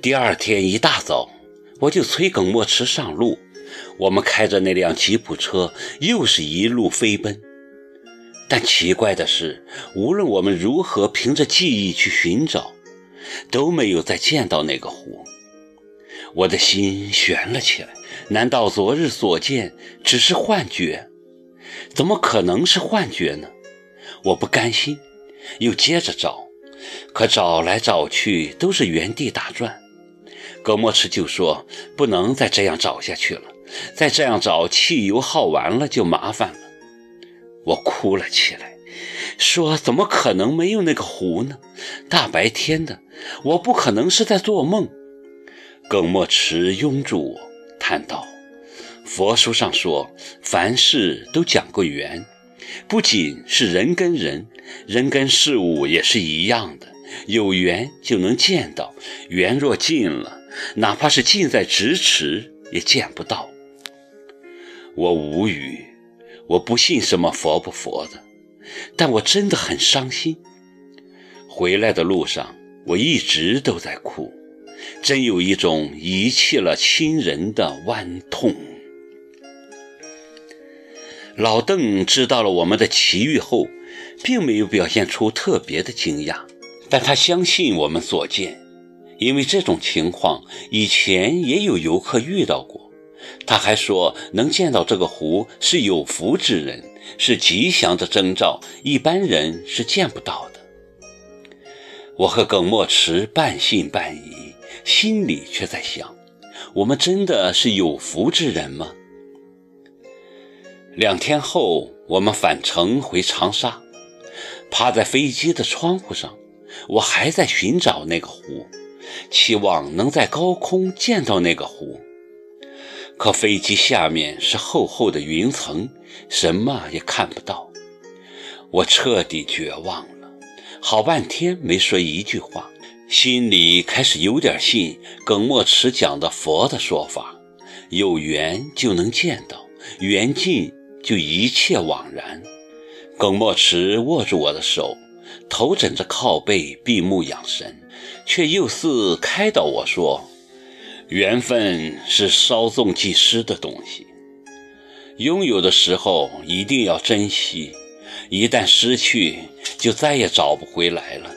第二天一大早，我就催耿墨池上路。我们开着那辆吉普车，又是一路飞奔。但奇怪的是，无论我们如何凭着记忆去寻找，都没有再见到那个湖。我的心悬了起来。难道昨日所见只是幻觉？怎么可能是幻觉呢？我不甘心，又接着找，可找来找去都是原地打转。葛墨池就说：“不能再这样找下去了，再这样找，汽油耗完了就麻烦了。”我哭了起来，说：“怎么可能没有那个湖呢？大白天的，我不可能是在做梦。”耿墨池拥住我，叹道：“佛书上说，凡事都讲个缘，不仅是人跟人，人跟事物也是一样的。有缘就能见到，缘若尽了，哪怕是近在咫尺，也见不到。”我无语。我不信什么佛不佛的，但我真的很伤心。回来的路上，我一直都在哭，真有一种遗弃了亲人的剜痛。老邓知道了我们的奇遇后，并没有表现出特别的惊讶，但他相信我们所见，因为这种情况以前也有游客遇到过。他还说，能见到这个湖是有福之人，是吉祥的征兆，一般人是见不到的。我和耿墨池半信半疑，心里却在想：我们真的是有福之人吗？两天后，我们返程回长沙，趴在飞机的窗户上，我还在寻找那个湖，期望能在高空见到那个湖。可飞机下面是厚厚的云层，什么也看不到。我彻底绝望了，好半天没说一句话，心里开始有点信耿墨池讲的佛的说法：有缘就能见到，缘尽就一切枉然。耿墨池握住我的手，头枕着靠背，闭目养神，却又似开导我说。缘分是稍纵即逝的东西，拥有的时候一定要珍惜，一旦失去，就再也找不回来了。